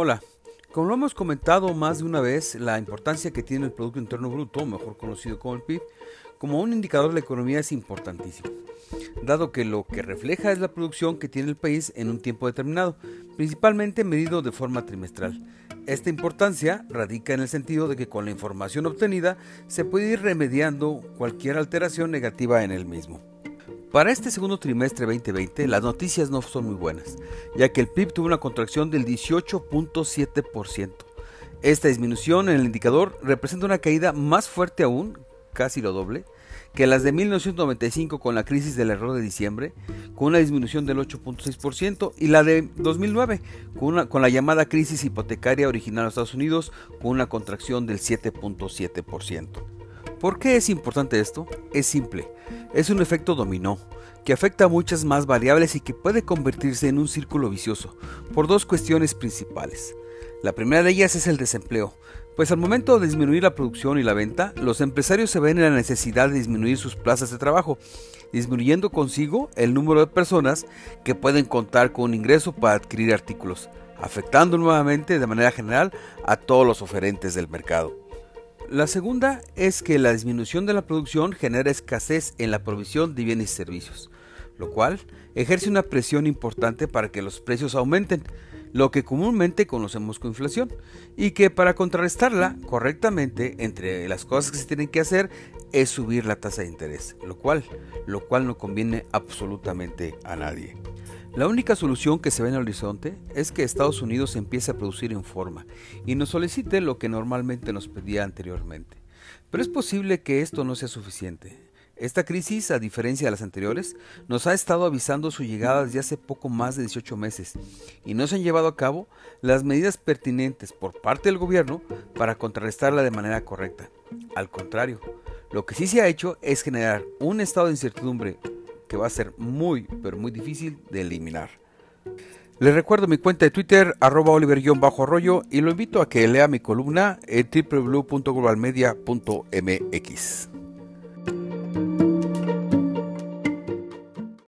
Hola, como lo hemos comentado más de una vez, la importancia que tiene el Producto Interno Bruto, mejor conocido como el PIB, como un indicador de la economía es importantísimo, dado que lo que refleja es la producción que tiene el país en un tiempo determinado, principalmente medido de forma trimestral. Esta importancia radica en el sentido de que con la información obtenida se puede ir remediando cualquier alteración negativa en el mismo. Para este segundo trimestre 2020 las noticias no son muy buenas, ya que el PIB tuvo una contracción del 18.7%. Esta disminución en el indicador representa una caída más fuerte aún, casi lo doble, que las de 1995 con la crisis del error de diciembre, con una disminución del 8.6%, y la de 2009 con, la llamada crisis hipotecaria original en Estados Unidos, con una contracción del 7.7%. ¿Por qué es importante esto? Es simple, es un efecto dominó, que afecta a muchas más variables y que puede convertirse en un círculo vicioso, por dos cuestiones principales. La primera de ellas es el desempleo, pues al momento de disminuir la producción y la venta, los empresarios se ven en la necesidad de disminuir sus plazas de trabajo, disminuyendo consigo el número de personas que pueden contar con un ingreso para adquirir artículos, afectando nuevamente de manera general a todos los oferentes del mercado. La segunda es que la disminución de la producción genera escasez en la provisión de bienes y servicios, lo cual ejerce una presión importante para que los precios aumenten, lo que comúnmente conocemos como inflación, y que para contrarrestarla correctamente, entre las cosas que se tienen que hacer es subir la tasa de interés, lo cual, lo cual no conviene absolutamente a nadie. La única solución que se ve en el horizonte es que Estados Unidos empiece a producir en forma y nos solicite lo que normalmente nos pedía anteriormente. Pero es posible que esto no sea suficiente. Esta crisis, a diferencia de las anteriores, nos ha estado avisando su llegada desde hace poco más de 18 meses y no se han llevado a cabo las medidas pertinentes por parte del gobierno para contrarrestarla de manera correcta. Al contrario, lo que sí se ha hecho es generar un estado de incertidumbre que va a ser muy, pero muy difícil de eliminar. Les recuerdo mi cuenta de Twitter, arroba oliver-arroyo, y lo invito a que lea mi columna en www.globalmedia.mx.